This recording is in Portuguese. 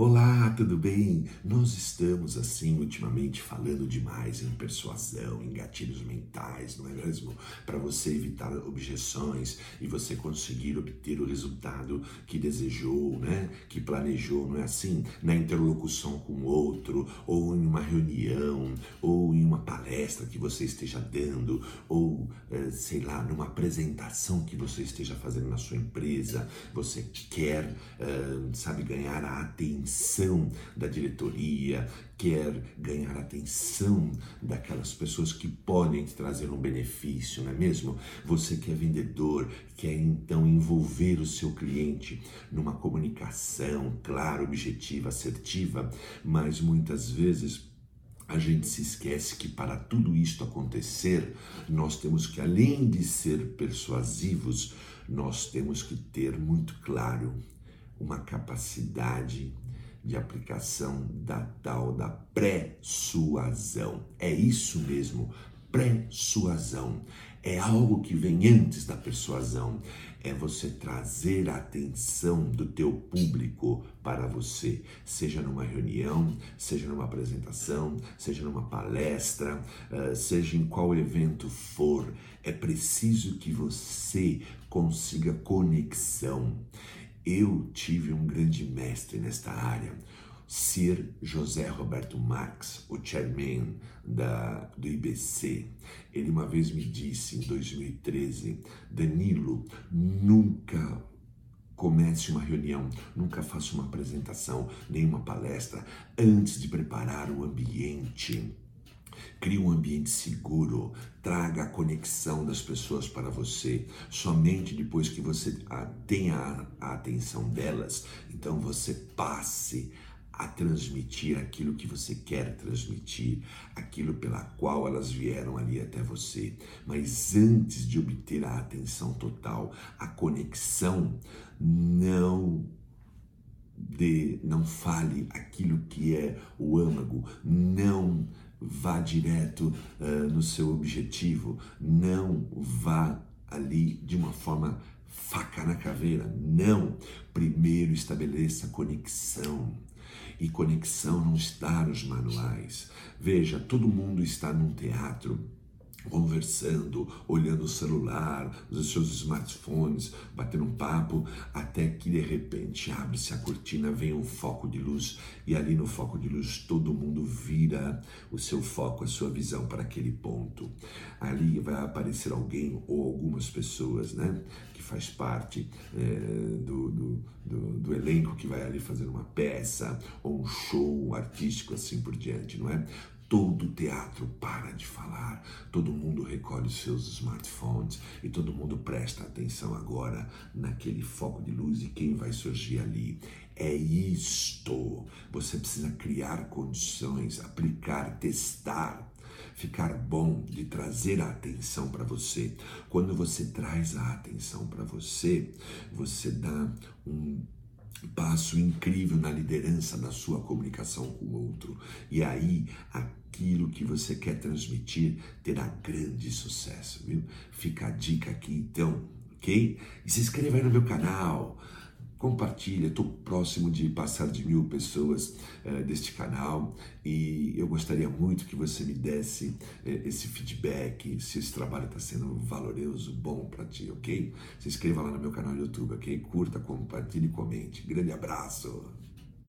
Olá, tudo bem? Nós estamos assim ultimamente falando demais em persuasão, em gatilhos mentais, não é mesmo? Para você evitar objeções e você conseguir obter o resultado que desejou, né? Que planejou, não é assim? Na interlocução com outro, ou em uma reunião, ou em uma palestra que você esteja dando, ou eh, sei lá, numa apresentação que você esteja fazendo na sua empresa, você quer, eh, sabe, ganhar a atenção atenção da diretoria, quer ganhar atenção daquelas pessoas que podem te trazer um benefício, não é mesmo? Você que é vendedor, quer então envolver o seu cliente numa comunicação clara, objetiva, assertiva, mas muitas vezes a gente se esquece que para tudo isto acontecer, nós temos que, além de ser persuasivos, nós temos que ter muito claro uma capacidade de aplicação da tal da pré-suasão. É isso mesmo, pré-suasão. É algo que vem antes da persuasão. É você trazer a atenção do teu público para você, seja numa reunião, seja numa apresentação, seja numa palestra, eh, seja em qual evento for. É preciso que você consiga conexão. Eu tive um grande mestre nesta área, Sir José Roberto Marx, o chairman da, do IBC. Ele uma vez me disse, em 2013, Danilo, nunca comece uma reunião, nunca faça uma apresentação, nem uma palestra antes de preparar o ambiente Crie um ambiente seguro, traga a conexão das pessoas para você. Somente depois que você tenha a atenção delas, então você passe a transmitir aquilo que você quer transmitir, aquilo pela qual elas vieram ali até você. Mas antes de obter a atenção total, a conexão, não de não fale aquilo que é o âmago, não vá direto uh, no seu objetivo, não vá ali de uma forma faca na caveira, não. Primeiro estabeleça conexão. E conexão não está nos manuais. Veja, todo mundo está num teatro conversando, olhando o celular, os seus smartphones, batendo um papo, até que de repente abre-se a cortina, vem um foco de luz e ali no foco de luz todo mundo vira o seu foco, a sua visão para aquele ponto. Ali vai aparecer alguém ou algumas pessoas, né, que faz parte é, do, do, do, do elenco que vai ali fazer uma peça ou um show artístico assim por diante, não é? Todo o teatro para de falar, todo mundo recolhe seus smartphones e todo mundo presta atenção agora naquele foco de luz e quem vai surgir ali. É isto. Você precisa criar condições, aplicar, testar ficar bom de trazer a atenção para você. Quando você traz a atenção para você, você dá um passo incrível na liderança da sua comunicação com o outro. E aí, aquilo que você quer transmitir terá grande sucesso, viu? Fica a dica aqui então, ok? E se inscreva aí no meu canal compartilha. Estou próximo de passar de mil pessoas uh, deste canal e eu gostaria muito que você me desse uh, esse feedback, se esse trabalho está sendo valoroso, bom para ti, ok? Se inscreva lá no meu canal do YouTube, ok? Curta, compartilhe e comente. Grande abraço!